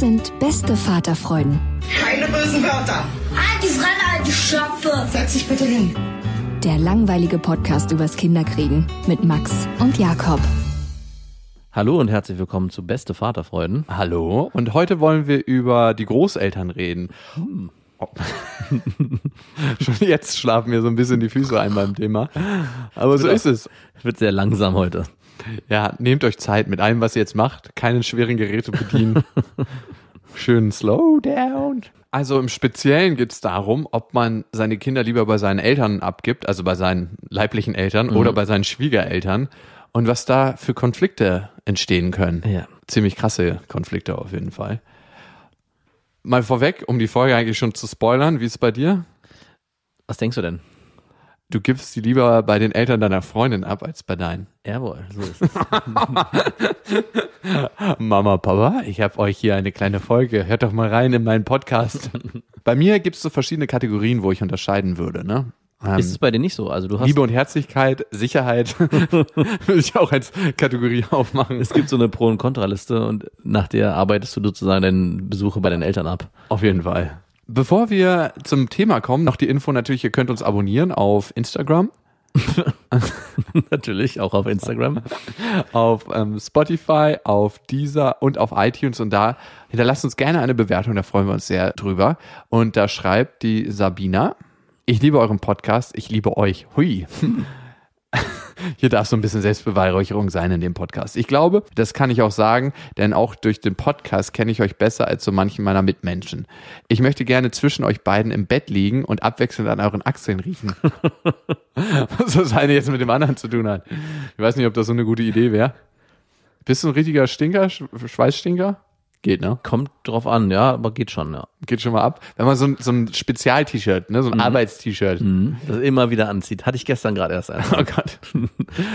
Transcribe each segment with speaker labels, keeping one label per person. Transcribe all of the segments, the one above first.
Speaker 1: Das sind beste Vaterfreuden.
Speaker 2: Keine bösen Wörter.
Speaker 3: Halt die Fremde, alte Schöpfe.
Speaker 2: Setz dich bitte hin.
Speaker 1: Der langweilige Podcast übers Kinderkriegen mit Max und Jakob.
Speaker 4: Hallo und herzlich willkommen zu Beste Vaterfreuden.
Speaker 5: Hallo. Und heute wollen wir über die Großeltern reden. Hm. Oh. Schon jetzt schlafen mir so ein bisschen die Füße ein beim Thema. Aber so ist es.
Speaker 4: Wird sehr langsam heute.
Speaker 5: Ja, nehmt euch Zeit mit allem, was ihr jetzt macht. Keine schweren Geräte bedienen. Schön slow down. Also im Speziellen geht es darum, ob man seine Kinder lieber bei seinen Eltern abgibt, also bei seinen leiblichen Eltern mhm. oder bei seinen Schwiegereltern und was da für Konflikte entstehen können. Ja. Ziemlich krasse Konflikte auf jeden Fall. Mal vorweg, um die Folge eigentlich schon zu spoilern, wie ist es bei dir?
Speaker 4: Was denkst du denn?
Speaker 5: Du gibst sie lieber bei den Eltern deiner Freundin ab als bei deinen.
Speaker 4: Jawohl, so ist es.
Speaker 5: Mama, Papa, ich habe euch hier eine kleine Folge. Hört doch mal rein in meinen Podcast. bei mir gibt es so verschiedene Kategorien, wo ich unterscheiden würde. Ne?
Speaker 4: Ähm, ist es bei dir nicht so? Also du hast
Speaker 5: Liebe und Herzlichkeit, Sicherheit würde ich auch als Kategorie aufmachen.
Speaker 4: Es gibt so eine Pro- und Kontraliste und nach der arbeitest du sozusagen deine Besuche bei den Eltern ab.
Speaker 5: Auf jeden Fall. Bevor wir zum Thema kommen, noch die Info natürlich, ihr könnt uns abonnieren auf Instagram.
Speaker 4: natürlich, auch auf Instagram.
Speaker 5: auf ähm, Spotify, auf Deezer und auf iTunes und da hinterlasst uns gerne eine Bewertung, da freuen wir uns sehr drüber. Und da schreibt die Sabina, ich liebe euren Podcast, ich liebe euch. Hui. Hier darf so ein bisschen Selbstbeweihräucherung sein in dem Podcast. Ich glaube, das kann ich auch sagen, denn auch durch den Podcast kenne ich euch besser als so manchen meiner Mitmenschen. Ich möchte gerne zwischen euch beiden im Bett liegen und abwechselnd an euren Achseln riechen. Was das eine jetzt mit dem anderen zu tun hat. Ich weiß nicht, ob das so eine gute Idee wäre. Bist du ein richtiger Stinker, Schweißstinker?
Speaker 4: Geht, ne? Kommt drauf an, ja, aber geht schon, ja.
Speaker 5: Geht schon mal ab. Wenn man so ein, so ein Spezial-T-Shirt, ne, so ein mhm. Arbeits-T-Shirt. Mhm.
Speaker 4: Das immer wieder anzieht. Hatte ich gestern gerade erst eins. Oh Gott.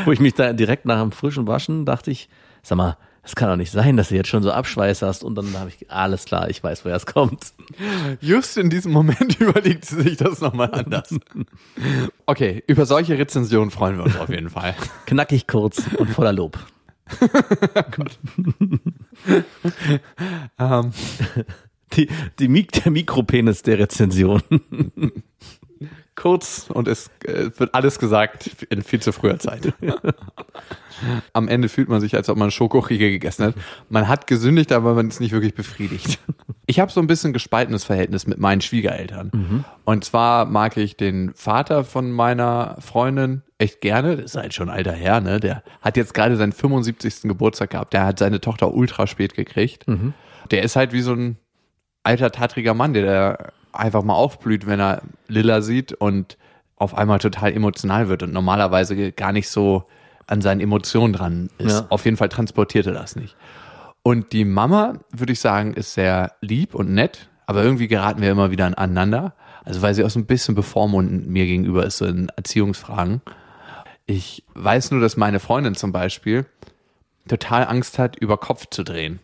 Speaker 4: Wo ich mich da direkt nach dem frischen Waschen dachte ich, sag mal, das kann doch nicht sein, dass du jetzt schon so Abschweiß hast. Und dann habe ich, alles klar, ich weiß, woher es kommt.
Speaker 5: Just in diesem Moment überlegt sie sich das nochmal anders. Okay, über solche Rezensionen freuen wir uns auf jeden Fall.
Speaker 4: Knackig kurz und voller Lob. ähm. die, die, der Mikropenis der Rezension.
Speaker 5: Kurz und es äh, wird alles gesagt in viel zu früher Zeit. Am Ende fühlt man sich, als ob man Schokoriegel gegessen hat. Man hat gesündigt, aber man ist nicht wirklich befriedigt. Ich habe so ein bisschen gespaltenes Verhältnis mit meinen Schwiegereltern. Mhm. Und zwar mag ich den Vater von meiner Freundin echt gerne. Das ist halt schon ein alter Herr, ne? Der hat jetzt gerade seinen 75. Geburtstag gehabt. Der hat seine Tochter ultra spät gekriegt. Mhm. Der ist halt wie so ein alter, tattriger Mann, der einfach mal aufblüht, wenn er Lilla sieht und auf einmal total emotional wird und normalerweise gar nicht so an seinen Emotionen dran ist. Ja. Auf jeden Fall transportiert er das nicht. Und die Mama, würde ich sagen, ist sehr lieb und nett, aber irgendwie geraten wir immer wieder aneinander. Also weil sie auch so ein bisschen bevormundend mir gegenüber ist, so in Erziehungsfragen. Ich weiß nur, dass meine Freundin zum Beispiel total Angst hat, über Kopf zu drehen.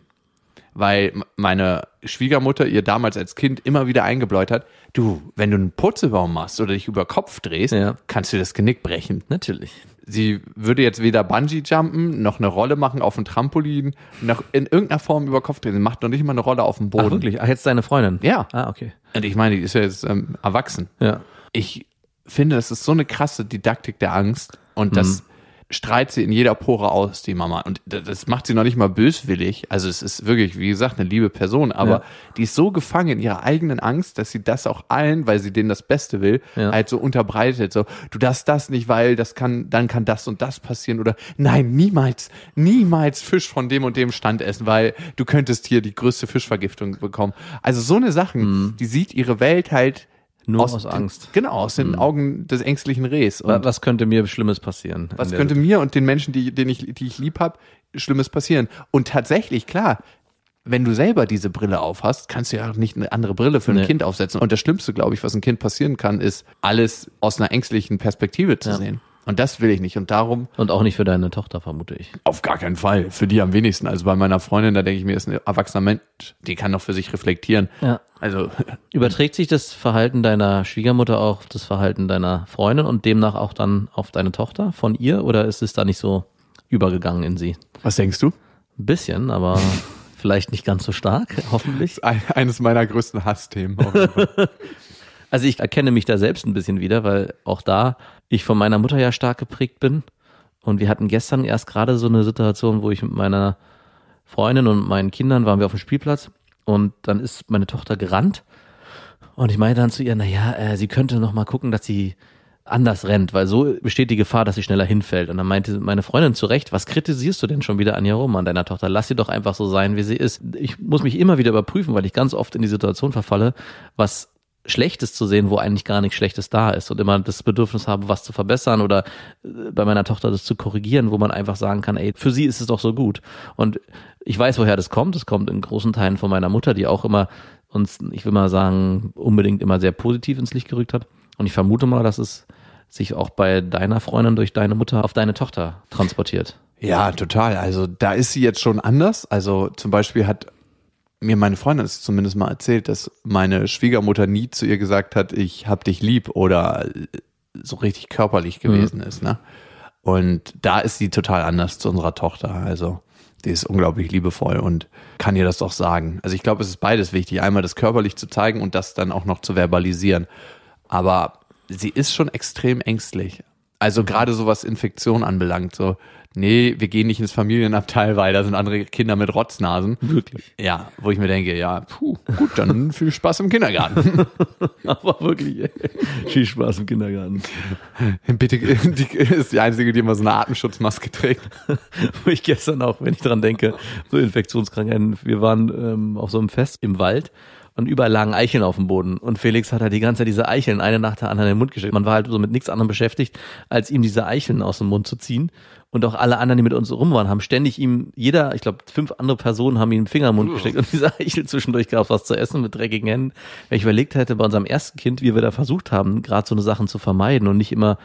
Speaker 5: Weil meine Schwiegermutter ihr damals als Kind immer wieder eingebläut hat, du, wenn du einen Purzelbaum machst oder dich über Kopf drehst, ja. kannst du das Genick brechen.
Speaker 4: Natürlich.
Speaker 5: Sie würde jetzt weder Bungee-Jumpen, noch eine Rolle machen auf dem Trampolin, noch in irgendeiner Form über Kopf drehen. Sie macht noch nicht mal eine Rolle auf dem Boden. Ach,
Speaker 4: wirklich? Ach, jetzt deine Freundin?
Speaker 5: Ja.
Speaker 4: Ah, okay.
Speaker 5: Und ich meine, die ist ja jetzt ähm, erwachsen.
Speaker 4: Ja.
Speaker 5: Ich finde, das ist so eine krasse Didaktik der Angst und das, mhm. Strahlt sie in jeder Pore aus, die Mama. Und das macht sie noch nicht mal böswillig. Also es ist wirklich, wie gesagt, eine liebe Person, aber
Speaker 4: Ja.
Speaker 5: die ist so gefangen in ihrer eigenen Angst, dass sie das auch allen, weil sie denen das Beste will,
Speaker 4: Ja.
Speaker 5: halt so unterbreitet. So, du darfst das nicht, weil das kann, dann kann das und das passieren. Oder nein, niemals, niemals Fisch von dem und dem Stand essen, weil du könntest hier die größte Fischvergiftung bekommen. Also so eine Sachen, die sieht ihre Welt halt
Speaker 4: Mhm. Nur aus
Speaker 5: den-
Speaker 4: Angst. Mhm.
Speaker 5: Genau, aus den Augen des ängstlichen Rehs. Und
Speaker 4: Was könnte mir Schlimmes passieren?
Speaker 5: was könnte mir und den Menschen, die, den ich, die ich lieb habe, Schlimmes passieren? Und tatsächlich, klar, wenn du selber diese Brille aufhast, kannst du ja auch nicht eine andere Brille für ein
Speaker 4: Nee.
Speaker 5: Kind aufsetzen. Und das Schlimmste, glaube ich, was ein Kind passieren kann, ist, alles aus einer ängstlichen Perspektive zu
Speaker 4: Ja.
Speaker 5: sehen. Und das will ich nicht. Und darum
Speaker 4: Und auch nicht für deine Tochter, vermute ich.
Speaker 5: auf gar keinen Fall. Für die am wenigsten. Also bei meiner Freundin, da denke ich mir, ist ein erwachsener Mensch, die kann doch für sich reflektieren.
Speaker 4: Ja.
Speaker 5: Also,
Speaker 4: Überträgt sich das Verhalten deiner Schwiegermutter auch auf das Verhalten deiner Freundin und demnach auch dann auf deine Tochter von ihr? Oder ist es da nicht so übergegangen in sie?
Speaker 5: was denkst du?
Speaker 4: Ein bisschen, aber vielleicht nicht ganz so stark, hoffentlich.
Speaker 5: Ein- Eines meiner größten Hassthemen.
Speaker 4: Also ich erkenne mich da selbst ein bisschen wieder, weil auch da ich von meiner Mutter ja stark geprägt bin. Und wir hatten gestern erst gerade so eine Situation, wo ich mit meiner Freundin und meinen Kindern waren wir auf dem Spielplatz und dann ist meine Tochter gerannt und ich meinte dann zu ihr, na ja, äh, sie könnte noch mal gucken, dass sie anders rennt, weil so besteht die Gefahr, dass sie schneller hinfällt. Und dann meinte meine Freundin zu Recht, was kritisierst du denn schon wieder an ihr rum, an deiner Tochter? Lass sie doch einfach so sein, wie sie ist. Ich muss mich immer wieder überprüfen, weil ich ganz oft in die Situation verfalle, was Schlechtes zu sehen, wo eigentlich gar nichts Schlechtes da ist und immer das Bedürfnis habe, was zu verbessern oder äh, bei meiner Tochter das zu korrigieren, wo man einfach sagen kann, ey, für sie ist es doch so gut. Und ich weiß, woher das kommt. Das kommt in großen Teilen von meiner Mutter, die auch immer uns, ich will mal sagen, unbedingt immer sehr positiv ins Licht gerückt hat. Und ich vermute mal, dass es sich auch bei deiner Freundin durch deine Mutter auf deine Tochter transportiert.
Speaker 5: Ja, total. Also da ist sie jetzt schon anders. Also zum Beispiel hat mir meine Freundin es zumindest mal erzählt, dass meine Schwiegermutter nie zu ihr gesagt hat, ich hab dich lieb oder so richtig körperlich gewesen ist. Ne? Und da ist sie total anders zu unserer Tochter. Also die ist unglaublich liebevoll und kann ihr das auch sagen. Also ich glaube, es ist beides wichtig. Einmal das körperlich zu zeigen und das dann auch noch zu verbalisieren. Aber sie ist schon extrem ängstlich. Also gerade so was Infektion anbelangt, so, nee, wir gehen nicht ins Familienabteil, weil da sind andere Kinder mit Rotznasen.
Speaker 4: Wirklich.
Speaker 5: Ja, wo ich mir denke, ja, puh, gut, dann viel Spaß im Kindergarten.
Speaker 4: Aber wirklich, ey. viel Spaß im Kindergarten.
Speaker 5: Bitte, die ist die einzige, die immer so eine Atemschutzmaske trägt.
Speaker 4: wo ich gestern auch, wenn ich dran denke, so Infektionskrankheiten, wir waren ähm, auf so einem Fest im Wald und überall lagen Eicheln auf dem Boden. Und Felix hat halt die ganze Zeit diese Eicheln eine nach der anderen in den Mund gesteckt. Man war halt so mit nichts anderem beschäftigt, als ihm diese Eicheln aus dem Mund zu ziehen. Und auch alle anderen, die mit uns rum waren, haben ständig ihm, jeder, ich glaube, fünf andere Personen haben ihm den Finger im Mund gesteckt und diese Eichel zwischendurch gab es was zu essen mit dreckigen Händen. Wenn ich überlegt hätte, bei unserem ersten Kind, wie wir da versucht haben, gerade so eine Sachen zu vermeiden und nicht immer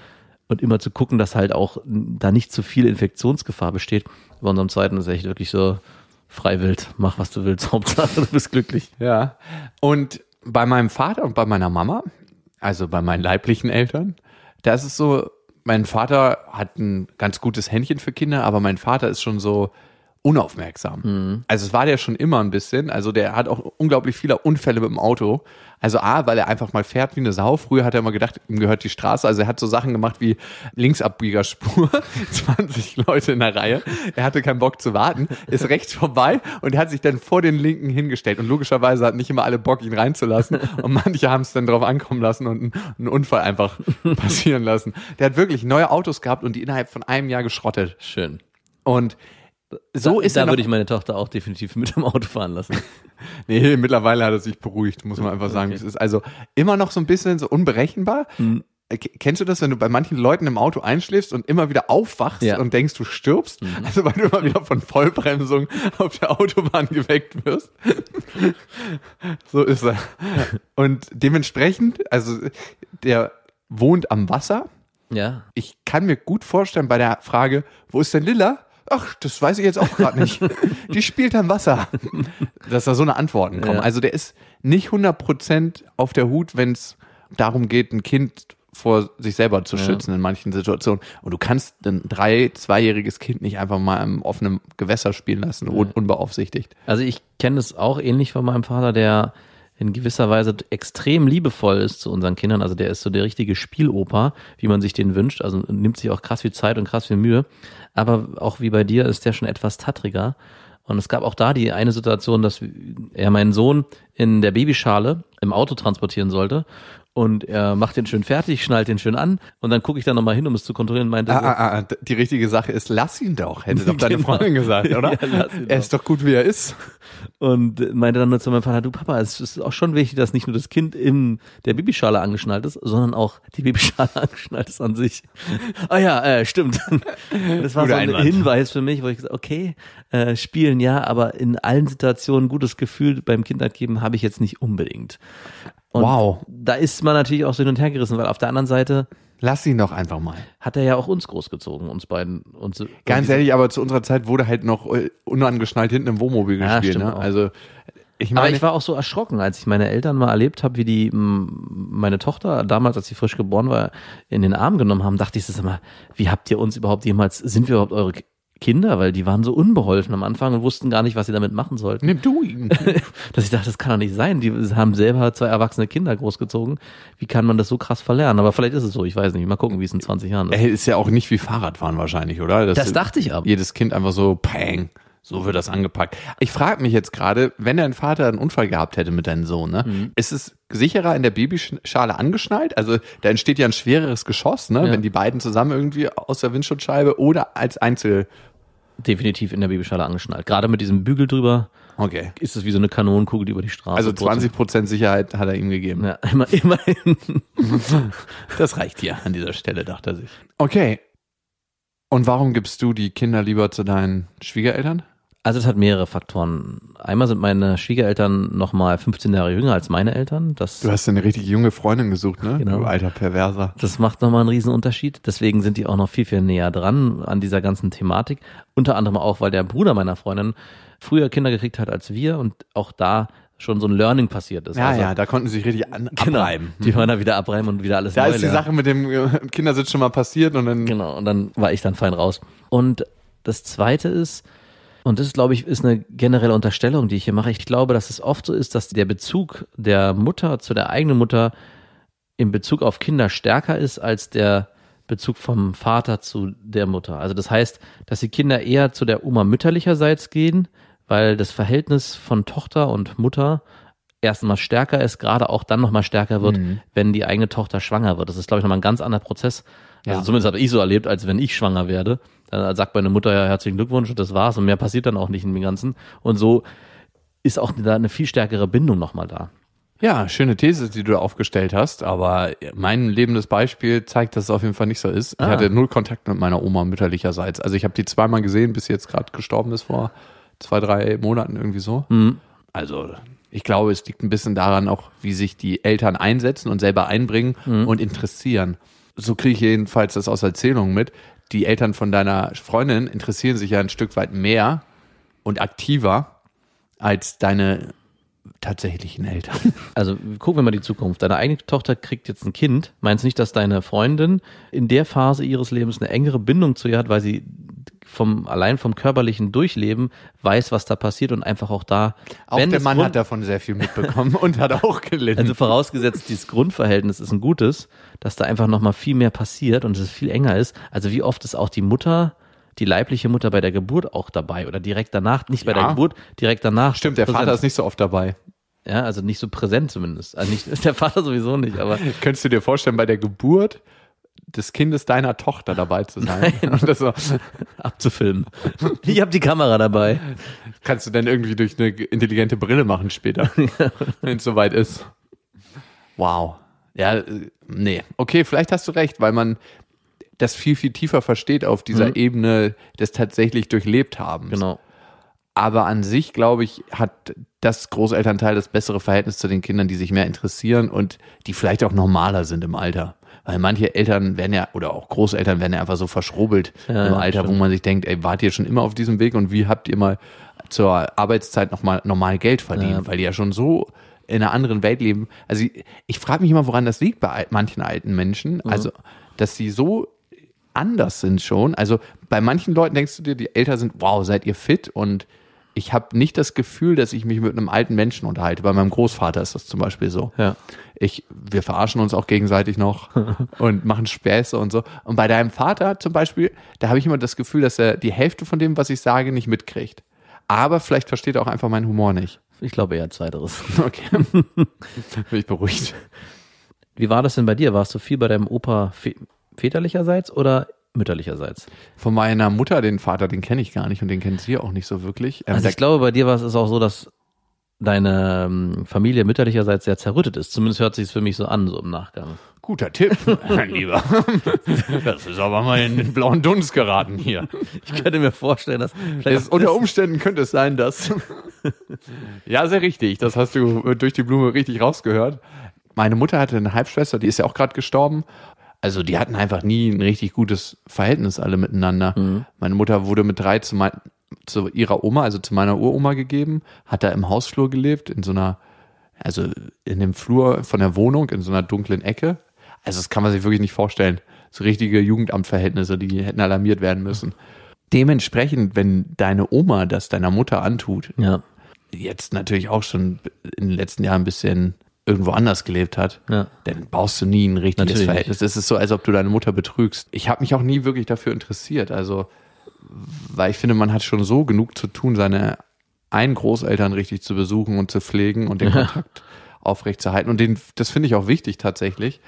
Speaker 4: und immer zu gucken, dass halt auch da nicht zu viel Infektionsgefahr besteht. Bei unserem zweiten ist echt wirklich so frei wild, mach was du willst, Hauptsache du bist glücklich.
Speaker 5: Ja. Und bei meinem Vater und bei meiner Mama, also bei meinen leiblichen Eltern, da ist es so, mein Vater hat ein ganz gutes Händchen für Kinder, aber mein Vater ist schon so unaufmerksam. Also es war der schon immer ein bisschen. Also der hat auch unglaublich viele Unfälle mit dem Auto. Also A, weil er einfach mal fährt wie eine Sau. Früher hat er immer gedacht, ihm gehört die Straße. Also er hat so Sachen gemacht wie Linksabbiegerspur, 20 Leute in der Reihe. Er hatte keinen Bock zu warten, ist rechts vorbei und er hat sich dann vor den Linken hingestellt. Und logischerweise hat nicht immer alle Bock, ihn reinzulassen. Und manche haben es dann drauf ankommen lassen und einen, einen Unfall einfach passieren lassen. Der hat wirklich neue Autos gehabt und die innerhalb von einem Jahr geschrottet.
Speaker 4: Schön.
Speaker 5: Und so
Speaker 4: da,
Speaker 5: ist
Speaker 4: da
Speaker 5: er
Speaker 4: würde ich meine Tochter auch definitiv mit dem Auto fahren lassen.
Speaker 5: Nee, mittlerweile hat er sich beruhigt, muss man einfach sagen. Es ist also immer noch so ein bisschen so unberechenbar. Äh, k- Kennst du das, wenn du bei manchen Leuten im Auto einschläfst und immer wieder aufwachst
Speaker 4: Ja.
Speaker 5: und denkst, du stirbst? Also weil du immer wieder von Vollbremsung auf der Autobahn geweckt wirst. so ist er. Und dementsprechend, also der wohnt am Wasser.
Speaker 4: Ja.
Speaker 5: Ich kann mir gut vorstellen bei der Frage, wo ist denn Lilla? Ach, das weiß ich jetzt auch gerade nicht. Die spielt am Wasser. Dass da so eine Antworten kommen.
Speaker 4: Ja.
Speaker 5: Also der ist nicht 100% auf der Hut, wenn es darum geht, ein Kind vor sich selber zu schützen in manchen Situationen. Und du kannst ein drei-, zweijähriges Kind nicht einfach mal im offenen Gewässer spielen lassen, un unbeaufsichtigt.
Speaker 4: Also ich kenne es auch ähnlich von meinem Vater, der in gewisser Weise extrem liebevoll ist zu unseren Kindern. Also der ist so der richtige Spieloper, wie man sich den wünscht. Also nimmt sich auch krass viel Zeit und krass viel Mühe. Aber auch wie bei dir ist der schon etwas tattriger. Und es gab auch da die eine Situation, dass er meinen Sohn in der Babyschale im Auto transportieren sollte. Und er macht den schön fertig, schnallt den schön an. Und dann gucke ich da nochmal hin, um es zu kontrollieren. Meinte,
Speaker 5: Ah,
Speaker 4: so,
Speaker 5: ah, ah, die richtige Sache ist, lass ihn doch, hätte doch deine
Speaker 4: Genau.
Speaker 5: Freundin gesagt, oder?
Speaker 4: Ja, lass ihn
Speaker 5: er ist doch gut, wie er ist.
Speaker 4: Und meinte dann nur zu meinem Vater, du Papa, es ist auch schon wichtig, dass nicht nur das Kind in der Babyschale angeschnallt ist, sondern auch die Babyschale angeschnallt ist an sich. Ah ja, äh, stimmt. Das war
Speaker 5: Guter
Speaker 4: so ein
Speaker 5: Einwand.
Speaker 4: Hinweis für mich, wo ich gesagt okay, äh, spielen ja, aber in allen Situationen gutes Gefühl beim Kind abgeben habe ich jetzt nicht unbedingt. Und
Speaker 5: Wow.
Speaker 4: Da ist man natürlich auch so hin und her gerissen, weil auf der anderen Seite
Speaker 5: Lass ihn doch einfach mal.
Speaker 4: hat er ja auch uns großgezogen, uns beiden. Und so,
Speaker 5: Ganz ehrlich, aber zu unserer Zeit wurde halt noch äh, unangeschnallt hinten im Wohnmobil
Speaker 4: Ja,
Speaker 5: gespielt. Ne? Also ich
Speaker 4: Aber
Speaker 5: meine,
Speaker 4: ich war auch so erschrocken, als ich meine Eltern mal erlebt habe, wie die meine Tochter damals, als sie frisch geboren war, in den Arm genommen haben, dachte ich, sag mal, wie habt ihr uns überhaupt jemals, sind wir überhaupt eure Kinder? Weil die waren so unbeholfen am Anfang und wussten gar nicht, was sie damit machen sollten.
Speaker 5: nimm du ihn.
Speaker 4: Dass ich dachte, das kann doch nicht sein. Die haben selber zwei erwachsene Kinder großgezogen. Wie kann man das so krass verlernen? Aber vielleicht ist es so, ich weiß nicht. Mal gucken, wie es in 20 Jahren ist.
Speaker 5: Ey, ist ja auch nicht wie Fahrradfahren wahrscheinlich, oder?
Speaker 4: Das dachte ich aber.
Speaker 5: Jedes Kind einfach so, pang, so wird das angepackt. Ich frage mich jetzt gerade, wenn dein Vater einen Unfall gehabt hätte mit deinem Sohn, ne,
Speaker 4: Mhm.
Speaker 5: ist es sicherer in der Babyschale angeschnallt? Also da entsteht ja ein schwereres Geschoss, ne,
Speaker 4: Ja.
Speaker 5: wenn die beiden zusammen irgendwie aus der Windschutzscheibe oder als Einzel.
Speaker 4: Definitiv in der Babyschale angeschnallt. Gerade mit diesem Bügel drüber
Speaker 5: Okay.
Speaker 4: ist es wie so eine Kanonenkugel, die über die Straße
Speaker 5: Also
Speaker 4: purzelt.
Speaker 5: 20 Prozent Sicherheit hat er ihm gegeben.
Speaker 4: Ja, immer, immerhin.
Speaker 5: Das reicht hier an dieser Stelle, dachte er sich. Okay. Und warum gibst du die Kinder lieber zu deinen Schwiegereltern?
Speaker 4: Also es hat mehrere Faktoren. Einmal sind meine Schwiegereltern noch mal 15 Jahre jünger als meine Eltern. Das,
Speaker 5: Du hast eine richtig junge Freundin gesucht, ne?
Speaker 4: Genau.
Speaker 5: Du alter Perverser.
Speaker 4: das macht nochmal einen riesen Unterschied. Deswegen sind die auch noch viel, viel näher dran an dieser ganzen Thematik. Unter anderem auch, weil der Bruder meiner Freundin früher Kinder gekriegt hat als wir und auch da schon so ein Learning passiert ist.
Speaker 5: Ja,
Speaker 4: Also,
Speaker 5: ja, da konnten sie sich richtig an,
Speaker 4: genau,
Speaker 5: abreiben.
Speaker 4: Die da wieder abreiben und wieder alles
Speaker 5: Da
Speaker 4: neu
Speaker 5: ist die
Speaker 4: lernen.
Speaker 5: Sache mit dem äh, Kindersitz schon mal passiert und dann.
Speaker 4: Genau, und dann war ich dann fein raus. Und das Zweite ist, und das, glaube ich, ist eine generelle Unterstellung, die ich hier mache. Ich glaube, dass es oft so ist, dass der Bezug der Mutter zu der eigenen Mutter in Bezug auf Kinder stärker ist als der Bezug vom Vater zu der Mutter. Also das heißt, dass die Kinder eher zu der Oma mütterlicherseits gehen, weil das Verhältnis von Tochter und Mutter erstmal stärker ist, gerade auch dann nochmal stärker wird, wenn die eigene Tochter schwanger wird. Das ist, glaube ich, nochmal ein ganz anderer Prozess. Also
Speaker 5: Ja.
Speaker 4: zumindest habe ich so erlebt, als wenn ich schwanger werde. Dann sagt meine Mutter ja herzlichen Glückwunsch und das war's und mehr passiert dann auch nicht in dem Ganzen. Und so ist auch da eine viel stärkere Bindung nochmal da.
Speaker 5: Ja, schöne These, die du da aufgestellt hast, aber mein lebendes Beispiel zeigt, dass es auf jeden Fall nicht so ist. Ich
Speaker 4: Ah.
Speaker 5: hatte null Kontakt mit meiner Oma mütterlicherseits. Also ich habe die zweimal gesehen, bis sie jetzt gerade gestorben ist vor zwei, drei Monaten irgendwie so.
Speaker 4: Mhm.
Speaker 5: Also ich glaube, es liegt ein bisschen daran auch, wie sich die Eltern einsetzen und selber einbringen
Speaker 4: Mhm.
Speaker 5: und interessieren. So kriege ich jedenfalls das aus Erzählungen mit. Die Eltern von deiner Freundin interessieren sich ja ein Stück weit mehr und aktiver als deine tatsächlichen Eltern.
Speaker 4: Also gucken wir mal die Zukunft. Deine eigene Tochter kriegt jetzt ein Kind. Meinst du nicht, dass deine Freundin in der Phase ihres Lebens eine engere Bindung zu ihr hat, weil sie vom allein vom körperlichen Durchleben weiß, was da passiert und einfach auch da.
Speaker 5: Auch der Mann
Speaker 4: Grund-
Speaker 5: hat davon sehr viel mitbekommen und hat auch gelitten.
Speaker 4: Also vorausgesetzt, dieses Grundverhältnis ist ein gutes, dass da einfach nochmal viel mehr passiert und es viel enger ist. Also wie oft ist auch die Mutter, die leibliche Mutter bei der Geburt auch dabei oder direkt danach, nicht bei
Speaker 5: Ja.
Speaker 4: der Geburt, direkt danach.
Speaker 5: Stimmt, der
Speaker 4: präsent.
Speaker 5: Vater ist nicht so oft dabei.
Speaker 4: Ja, also nicht so präsent zumindest. Also nicht, der Vater sowieso nicht, aber
Speaker 5: Könntest du dir vorstellen, bei der Geburt des Kindes deiner Tochter dabei zu sein? Und das so,
Speaker 4: abzufilmen. Ich habe die Kamera dabei.
Speaker 5: kannst du dann irgendwie durch eine intelligente Brille machen später, wenn es soweit ist. Wow. Ja, äh, nee. Okay, vielleicht hast du recht, weil man das viel, viel tiefer versteht auf dieser Ebene des tatsächlich durchlebt haben.
Speaker 4: Genau.
Speaker 5: Aber an sich, glaube ich, hat das Großelternteil das bessere Verhältnis zu den Kindern, die sich mehr interessieren und die vielleicht auch normaler sind im Alter. Weil manche Eltern werden ja, oder auch Großeltern werden ja einfach so verschrobelt
Speaker 4: Ja,
Speaker 5: im Alter, wo
Speaker 4: stimmt.
Speaker 5: man sich denkt, ey, wart ihr schon immer auf diesem Weg und wie habt ihr mal zur Arbeitszeit nochmal normal Geld verdient?
Speaker 4: Ja.
Speaker 5: Weil die ja schon so in einer anderen Welt leben. Also ich, ich frage mich immer, woran das liegt bei manchen alten Menschen. Also, dass sie so anders sind schon. Also bei manchen Leuten denkst du dir, die älter sind, wow, seid ihr fit und ich habe nicht das Gefühl, dass ich mich mit einem alten Menschen unterhalte. Bei meinem Großvater ist das zum Beispiel so.
Speaker 4: Ja.
Speaker 5: Ich, wir verarschen uns auch gegenseitig noch und machen Späße und so. Und bei deinem Vater zum Beispiel, da habe ich immer das Gefühl, dass er die Hälfte von dem, was ich sage, nicht mitkriegt. Aber vielleicht versteht er auch einfach meinen Humor nicht.
Speaker 4: Ich glaube eher zweiteres.
Speaker 5: Okay. Bin ich beruhigt.
Speaker 4: Wie war das denn bei dir? Warst du viel bei deinem Opa vä- väterlicherseits oder mütterlicherseits?
Speaker 5: Von meiner Mutter, den Vater, den kenne ich gar nicht und den kennt sie auch nicht so wirklich. Ähm,
Speaker 4: Also ich glaube, bei dir war es auch so, dass deine ähm, Familie mütterlicherseits sehr zerrüttet ist. Zumindest hört sich es für mich so an, so im Nachgang.
Speaker 5: Guter Tipp, mein Lieber. Das ist aber mal in den blauen Dunst geraten hier.
Speaker 4: Ich könnte mir vorstellen, dass
Speaker 5: Es, unter Umständen könnte es sein, dass. ja, sehr richtig. Das hast du durch die Blume richtig rausgehört. Meine Mutter hatte eine Halbschwester, die ist ja auch gerade gestorben. Also die hatten einfach nie ein richtig gutes Verhältnis alle miteinander. Meine Mutter wurde mit drei zu, mein, zu ihrer Oma, also zu meiner Uroma gegeben, hat da im Hausflur gelebt, in so einer, also in dem Flur von der Wohnung, in so einer dunklen Ecke. Also das kann man sich wirklich nicht vorstellen. So richtige Jugendamtverhältnisse, die hätten alarmiert werden müssen. Dementsprechend, wenn deine Oma das deiner Mutter antut,
Speaker 4: ja,
Speaker 5: jetzt natürlich auch schon in den letzten Jahren ein bisschen irgendwo anders gelebt hat,
Speaker 4: Ja.
Speaker 5: dann baust du nie ein richtiges
Speaker 4: Natürlich
Speaker 5: Verhältnis. Es ist so, als ob du deine Mutter betrügst. Ich habe mich auch nie wirklich dafür interessiert. Also, weil ich finde, man hat schon so genug zu tun, seine einen Großeltern richtig zu besuchen und zu pflegen und den Kontakt aufrechtzuerhalten. Und den, das finde ich auch wichtig tatsächlich,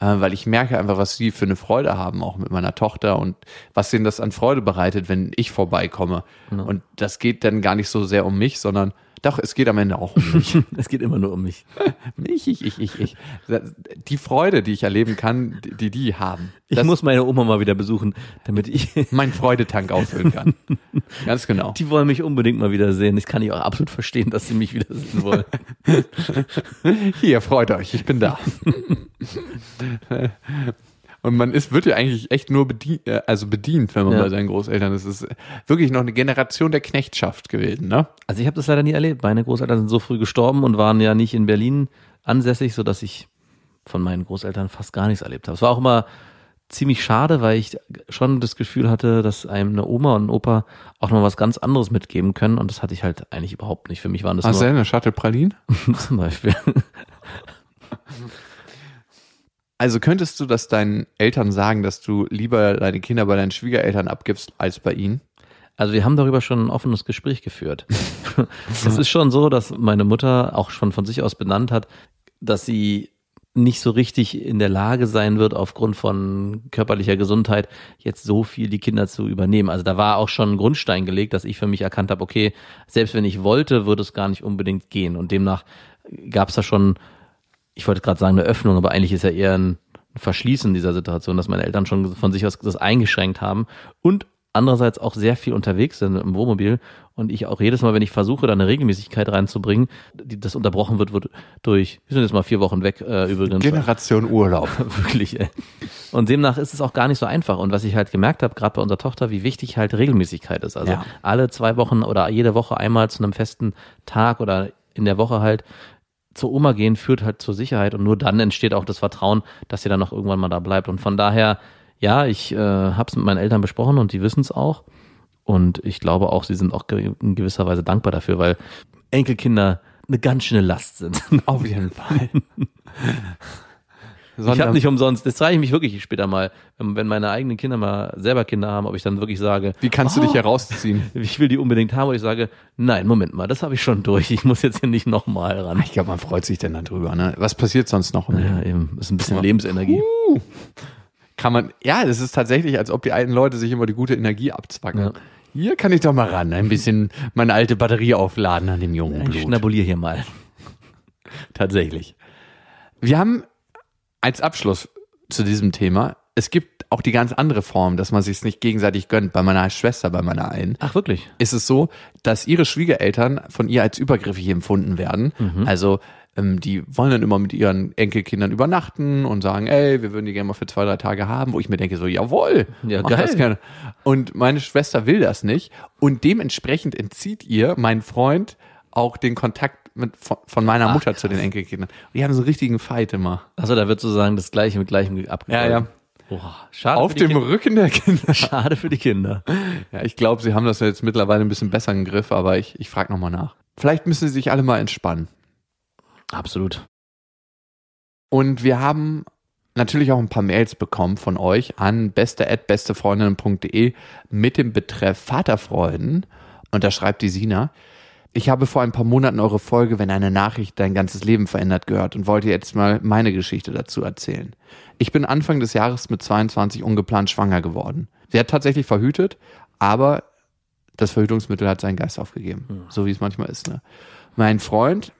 Speaker 5: äh, weil ich merke einfach, was sie für eine Freude haben, auch mit meiner Tochter und was denen das an Freude bereitet, wenn ich vorbeikomme. Und das geht dann gar nicht so sehr um mich, sondern doch, es geht am Ende auch um mich.
Speaker 4: es geht immer nur um mich.
Speaker 5: Ich, ich, ich, ich, ich. Die Freude, die ich erleben kann, die die haben.
Speaker 4: Ich
Speaker 5: Das
Speaker 4: muss meine Oma mal wieder besuchen, damit ich.
Speaker 5: mein Freudetank auffüllen kann. Ganz genau.
Speaker 4: Die wollen mich unbedingt mal wieder sehen. Ich kann ich auch absolut verstehen, dass sie mich wieder sehen wollen.
Speaker 5: Hier, freut euch, ich bin da. Und man ist, wird ja eigentlich echt nur bedient, äh, also bedient, wenn man
Speaker 4: Ja.
Speaker 5: bei seinen Großeltern ist. Es ist wirklich noch eine Generation der Knechtschaft gewesen, ne?
Speaker 4: Also ich habe das leider nie erlebt. Meine Großeltern sind so früh gestorben und waren ja nicht in Berlin ansässig, so dass ich von meinen Großeltern fast gar nichts erlebt habe. Es war auch immer ziemlich schade, weil ich schon das Gefühl hatte, dass einem eine Oma und ein Opa auch noch was ganz anderes mitgeben können und das hatte ich halt eigentlich überhaupt nicht. Für mich waren das
Speaker 5: Hast du
Speaker 4: nur
Speaker 5: eine Shuttle Pralin?
Speaker 4: zum Beispiel.
Speaker 5: Also könntest du das deinen Eltern sagen, dass du lieber deine Kinder bei deinen Schwiegereltern abgibst als bei ihnen?
Speaker 4: Also wir haben darüber schon ein offenes Gespräch geführt. es ist schon so, dass meine Mutter auch schon von sich aus benannt hat, dass sie nicht so richtig in der Lage sein wird, aufgrund von körperlicher Gesundheit jetzt so viel die Kinder zu übernehmen. Also da war auch schon ein Grundstein gelegt, dass ich für mich erkannt habe, okay, selbst wenn ich wollte, würde es gar nicht unbedingt gehen. Und demnach gab es da schon, ich wollte gerade sagen, eine Öffnung, aber eigentlich ist ja eher ein Verschließen dieser Situation, dass meine Eltern schon von sich aus das eingeschränkt haben und andererseits auch sehr viel unterwegs sind im Wohnmobil und ich auch jedes Mal, wenn ich versuche, da eine Regelmäßigkeit reinzubringen, die das unterbrochen wird, wird durch, wir sind jetzt mal vier Wochen weg äh, übrigens.
Speaker 5: Generation Urlaub.
Speaker 4: Wirklich, ey. Und demnach ist es auch gar nicht so einfach. Und was ich halt gemerkt habe, gerade bei unserer Tochter, wie wichtig halt Regelmäßigkeit ist. Also
Speaker 5: Ja.
Speaker 4: alle zwei Wochen oder jede Woche einmal zu einem festen Tag oder in der Woche halt zur Oma gehen, führt halt zur Sicherheit und nur dann entsteht auch das Vertrauen, dass sie dann auch irgendwann mal da bleibt. Und von daher, ja, ich äh, habe es mit meinen Eltern besprochen und die wissen es auch. Und ich glaube auch, sie sind auch ge in gewisser Weise dankbar dafür, weil Enkelkinder eine ganz schöne Last sind.
Speaker 5: Auf jeden Fall.
Speaker 4: Ich habe nicht umsonst, das frage ich mich wirklich später mal, wenn, meine eigenen Kinder mal selber Kinder haben, ob ich dann wirklich sage,
Speaker 5: Wie kannst du
Speaker 4: oh,
Speaker 5: dich herausziehen?
Speaker 4: ich will die unbedingt haben, oder ich sage, nein, Moment mal, das habe ich schon durch, ich muss jetzt hier nicht nochmal ran.
Speaker 5: Ich glaube, man freut sich denn darüber. Ne? Was passiert sonst noch?
Speaker 4: Ja, eben, das ist ein bisschen Lebensenergie.
Speaker 5: Kann man, ja, das ist tatsächlich, als ob die alten Leute sich immer die gute Energie abzwacken.
Speaker 4: Ja.
Speaker 5: Hier kann ich doch mal ran, ein bisschen meine alte Batterie aufladen an dem jungen
Speaker 4: Ich
Speaker 5: Blut.
Speaker 4: schnabuliere hier mal.
Speaker 5: Tatsächlich. Wir haben als Abschluss zu diesem Thema, es gibt auch die ganz andere Form, dass man sich nicht gegenseitig gönnt. Bei meiner Schwester, bei meiner einen,
Speaker 4: Ach, wirklich?
Speaker 5: ist es so, dass ihre Schwiegereltern von ihr als übergriffig empfunden werden. Also ähm, die wollen dann immer mit ihren Enkelkindern übernachten und sagen, ey, wir würden die gerne mal für zwei, drei Tage haben, wo ich mir denke, so, jawohl,
Speaker 4: Ja,
Speaker 5: mach
Speaker 4: geil.
Speaker 5: das gerne. Und meine Schwester will das nicht und dementsprechend entzieht ihr mein Freund auch den Kontakt mit, von, von meiner
Speaker 4: Ach,
Speaker 5: Mutter zu den Enkelkindern. Und die haben so einen richtigen Fight immer.
Speaker 4: Achso, da wird sozusagen das Gleiche mit Gleichem abgegolten.
Speaker 5: Ja, ja.
Speaker 4: Boah, schade
Speaker 5: Auf
Speaker 4: für die
Speaker 5: dem
Speaker 4: Kinder.
Speaker 5: Rücken der Kinder.
Speaker 4: Schade für die Kinder.
Speaker 5: Ja, ich glaube, sie haben das jetzt mittlerweile ein bisschen besser im Griff, aber ich, ich frage nochmal nach. Vielleicht müssen sie sich alle mal entspannen.
Speaker 4: Absolut.
Speaker 5: Und wir haben natürlich auch ein paar Mails bekommen von euch an beste@bestefreundinnen.de mit dem Betreff Vaterfreuden. Und da schreibt die Sina, ich habe vor ein paar Monaten eure Folge, wenn eine Nachricht dein ganzes Leben verändert gehört und wollte jetzt mal meine Geschichte dazu erzählen. Ich bin Anfang des Jahres mit 22 ungeplant schwanger geworden. Sie hat tatsächlich verhütet, aber das Verhütungsmittel hat seinen Geist aufgegeben. So wie es manchmal ist. Ne? Mein Freund,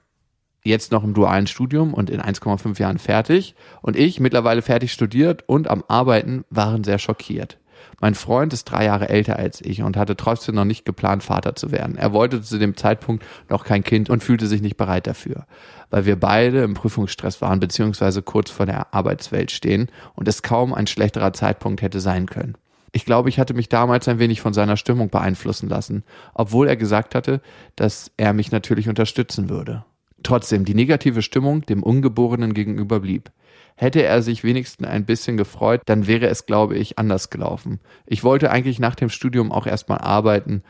Speaker 5: jetzt noch im dualen Studium und in 1,5 Jahren fertig und ich, mittlerweile fertig studiert und am Arbeiten, waren sehr schockiert. Mein Freund ist drei Jahre älter als ich und hatte trotzdem noch nicht geplant, Vater zu werden. Er wollte zu dem Zeitpunkt noch kein Kind und fühlte sich nicht bereit dafür, weil wir beide im Prüfungsstress waren beziehungsweise kurz vor der Arbeitswelt stehen und es kaum ein schlechterer Zeitpunkt hätte sein können. Ich glaube, ich hatte mich damals ein wenig von seiner Stimmung beeinflussen lassen, obwohl er gesagt hatte, dass er mich natürlich unterstützen würde. Trotzdem, die negative Stimmung dem Ungeborenen gegenüber blieb. Hätte er sich wenigstens ein bisschen gefreut, dann wäre es, glaube ich, anders gelaufen. Ich wollte eigentlich nach dem Studium auch erstmal arbeiten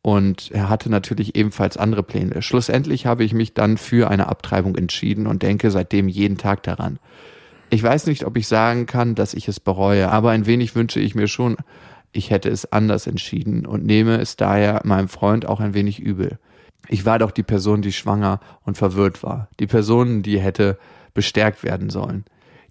Speaker 5: und er hatte natürlich ebenfalls andere Pläne. Schlussendlich habe ich mich dann für eine Abtreibung entschieden und denke seitdem jeden Tag daran. Ich weiß nicht, ob ich sagen kann, dass ich es bereue, aber ein wenig wünsche ich mir schon, ich hätte es anders entschieden und nehme es daher meinem Freund auch ein wenig übel. Ich war doch die Person, die schwanger und verwirrt war. Die Person, die hätte bestärkt werden sollen.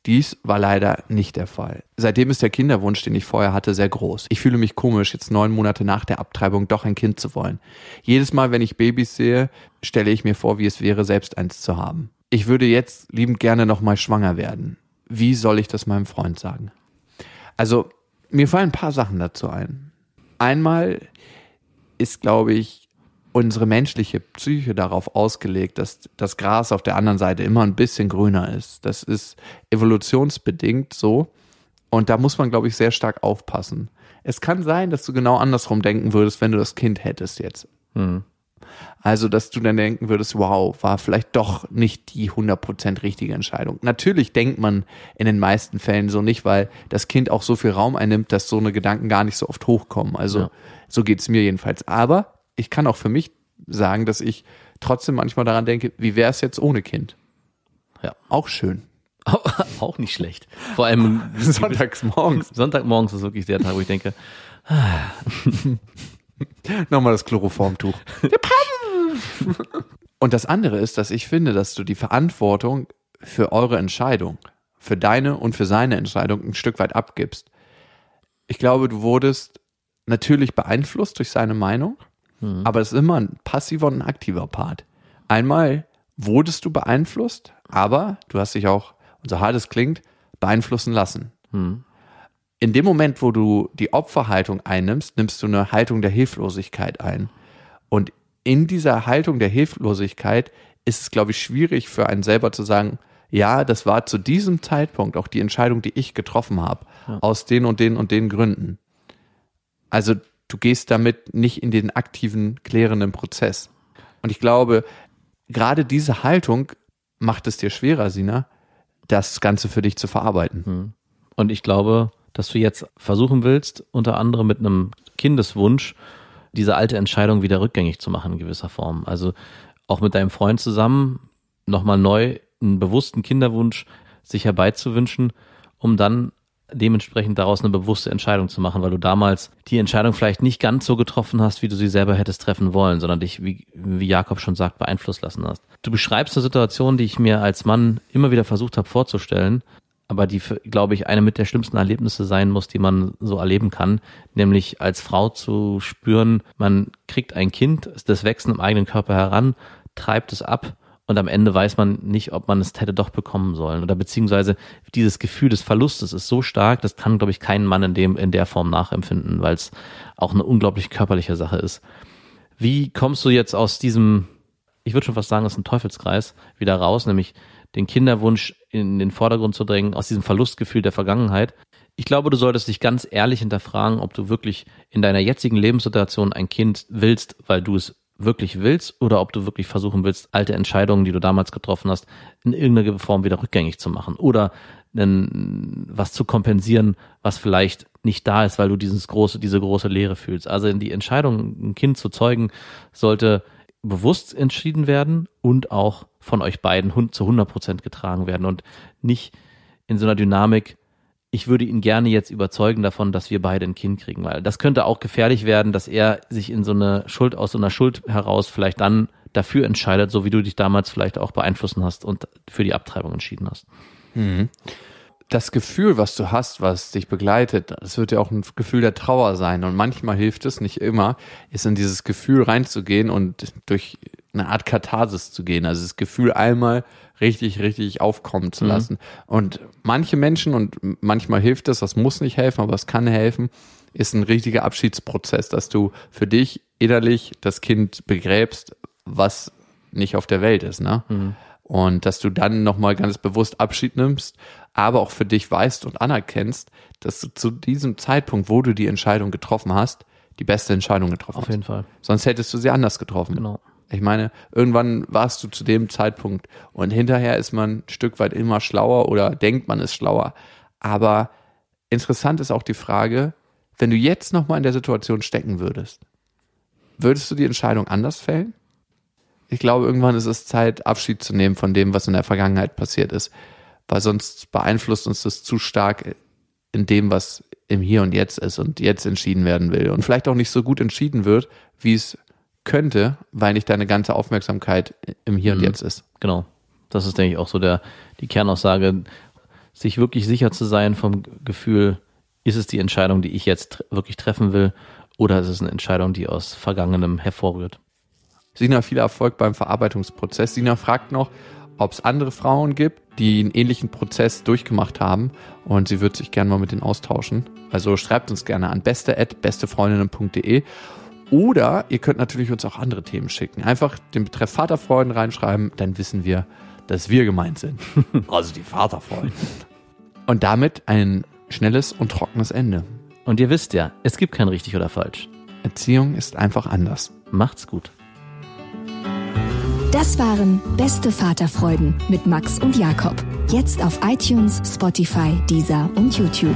Speaker 5: Dies war leider nicht der Fall. Seitdem ist der Kinderwunsch, den ich vorher hatte, sehr groß. Ich fühle mich komisch, jetzt neun Monate nach der Abtreibung doch ein Kind zu wollen. Jedes Mal, wenn ich Babys sehe, stelle ich mir vor, wie es wäre, selbst eins zu haben. Ich würde jetzt liebend gerne nochmal schwanger werden. Wie soll ich das meinem Freund sagen? Also, mir fallen ein paar Sachen dazu ein. Einmal ist, glaube ich, unsere menschliche Psyche darauf ausgelegt, dass das Gras auf der anderen Seite immer ein bisschen grüner ist. Das ist evolutionsbedingt so. Und da muss man, glaube ich, sehr stark aufpassen. Es kann sein, dass du genau andersrum denken würdest, wenn du das Kind hättest jetzt. Also, dass du dann denken würdest, wow, war vielleicht doch nicht die 100% richtige Entscheidung. Natürlich denkt man in den meisten Fällen so nicht, weil das Kind auch so viel Raum einnimmt, dass so eine Gedanken gar nicht so oft hochkommen. Also,
Speaker 4: Ja.
Speaker 5: so geht's mir jedenfalls. Aber ich kann auch für mich sagen, dass ich trotzdem manchmal daran denke, wie wäre es jetzt ohne Kind?
Speaker 4: Ja.
Speaker 5: Auch schön.
Speaker 4: Auch nicht schlecht. Vor allem
Speaker 5: Sonntags morgens.
Speaker 4: Sonntagmorgens ist wirklich der Tag, wo ich denke,
Speaker 5: Nochmal das Chloroformtuch. Und das andere ist, dass ich finde, dass du die Verantwortung für eure Entscheidung, für deine und für seine Entscheidung ein Stück weit abgibst. Ich glaube, du wurdest natürlich beeinflusst durch seine Meinung, aber es ist immer ein passiver und ein aktiver Part. Einmal wurdest du beeinflusst, aber du hast dich auch, und so hart es klingt, beeinflussen lassen in dem Moment, wo du die Opferhaltung einnimmst, nimmst du eine Haltung der Hilflosigkeit ein. Und in dieser Haltung der Hilflosigkeit ist es, glaube ich, schwierig für einen selber zu sagen, ja, das war zu diesem Zeitpunkt auch die Entscheidung, die ich getroffen habe, aus den und den und den Gründen. Also du gehst damit nicht in den aktiven, klärenden Prozess. Und ich glaube, gerade diese Haltung macht es dir schwerer, Sina, das Ganze für dich zu verarbeiten.
Speaker 4: Und ich glaube, dass du jetzt versuchen willst, unter anderem mit einem Kindeswunsch, diese alte Entscheidung wieder rückgängig zu machen in gewisser Form. Also auch mit deinem Freund zusammen nochmal neu einen bewussten Kinderwunsch sich herbeizuwünschen, um dann dementsprechend daraus eine bewusste Entscheidung zu machen, weil du damals die Entscheidung vielleicht nicht ganz so getroffen hast, wie du sie selber hättest treffen wollen, sondern dich, wie, wie Jakob schon sagt, beeinflusst lassen hast. Du beschreibst eine Situation, die ich mir als Mann immer wieder versucht habe vorzustellen, aber die, glaube ich, eine mit der schlimmsten Erlebnisse sein muss, die man so erleben kann, nämlich als Frau zu spüren, man kriegt ein Kind, das wächst im eigenen Körper heran, treibt es ab und am Ende weiß man nicht, ob man es hätte doch bekommen sollen oder beziehungsweise dieses Gefühl des Verlustes ist so stark, das kann, glaube ich, kein Mann in dem in der Form nachempfinden, weil es auch eine unglaublich körperliche Sache ist. Wie kommst du jetzt aus diesem, ich würde schon fast sagen, das ist ein Teufelskreis, wieder raus, nämlich den Kinderwunsch in den Vordergrund zu drängen, aus diesem Verlustgefühl der Vergangenheit? Ich glaube, du solltest dich ganz ehrlich hinterfragen, ob du wirklich in deiner jetzigen Lebenssituation ein Kind willst, weil du es wirklich willst oder ob du wirklich versuchen willst, alte Entscheidungen, die du damals getroffen hast, in irgendeiner Form wieder rückgängig zu machen oder einen, was zu kompensieren, was vielleicht nicht da ist, weil du dieses große, diese große Leere fühlst. Also die Entscheidung, ein Kind zu zeugen, sollte bewusst entschieden werden und auch von euch beiden zu 100 Prozent getragen werden und nicht in so einer Dynamik, ich würde ihn gerne jetzt überzeugen davon, dass wir beide ein Kind kriegen, weil das könnte auch gefährlich werden, dass er sich in so eine Schuld, aus so einer Schuld heraus vielleicht dann dafür entscheidet, so wie du dich damals vielleicht auch beeinflussen hast und für die Abtreibung entschieden hast.
Speaker 5: Mhm. Das Gefühl, was du hast, was dich begleitet, das wird ja auch ein Gefühl der Trauer sein. Und manchmal hilft es, nicht immer, ist in dieses Gefühl reinzugehen und durch eine Art Katharsis zu gehen. Also das Gefühl einmal richtig, richtig aufkommen zu mhm. lassen. Mhm. Und manche Menschen, und manchmal hilft es, das muss nicht helfen, aber es kann helfen, ist ein richtiger Abschiedsprozess, dass du für dich innerlich das Kind begräbst, was nicht auf der Welt ist, ne? Mhm. Und dass du dann nochmal ganz bewusst Abschied nimmst, aber auch für dich weißt und anerkennst, dass du zu diesem Zeitpunkt, wo du die Entscheidung getroffen hast, die beste Entscheidung getroffen
Speaker 4: hast.
Speaker 5: Auf
Speaker 4: jeden Fall.
Speaker 5: Sonst hättest du sie anders getroffen.
Speaker 4: Genau.
Speaker 5: Ich meine, irgendwann warst du zu dem Zeitpunkt und hinterher ist man ein Stück weit immer schlauer oder denkt man ist schlauer. Aber interessant ist auch die Frage, wenn du jetzt nochmal in der Situation stecken würdest, würdest du die Entscheidung anders fällen? Ich glaube, irgendwann ist es Zeit, Abschied zu nehmen von dem, was in der Vergangenheit passiert ist, weil sonst beeinflusst uns das zu stark in dem, was im Hier und Jetzt ist und jetzt entschieden werden will und vielleicht auch nicht so gut entschieden wird, wie es könnte, weil nicht deine ganze Aufmerksamkeit im Hier und mhm. Jetzt ist.
Speaker 4: Genau. Das ist, denke ich, auch so der, die Kernaussage, sich wirklich sicher zu sein vom Gefühl, ist es die Entscheidung, die ich jetzt wirklich treffen will, oder ist es eine Entscheidung, die aus Vergangenem hervorrührt?
Speaker 5: Sina, viel Erfolg beim Verarbeitungsprozess. Sina fragt noch, ob es andere Frauen gibt, die einen ähnlichen Prozess durchgemacht haben und sie wird sich gerne mal mit denen austauschen. Also schreibt uns gerne an beste@bestefreundinnen.de oder ihr könnt natürlich uns auch andere Themen schicken. Einfach den Betreff Vaterfreuden reinschreiben, dann wissen wir, dass wir gemeint sind.
Speaker 4: also die Vaterfreuden.
Speaker 5: Und damit ein schnelles und trockenes Ende.
Speaker 4: Und ihr wisst ja, es gibt kein richtig oder falsch.
Speaker 5: Erziehung ist einfach anders.
Speaker 4: Macht's gut.
Speaker 1: Das waren Beste Vaterfreuden mit Max und Jakob. Jetzt auf iTunes, Spotify, Deezer und YouTube.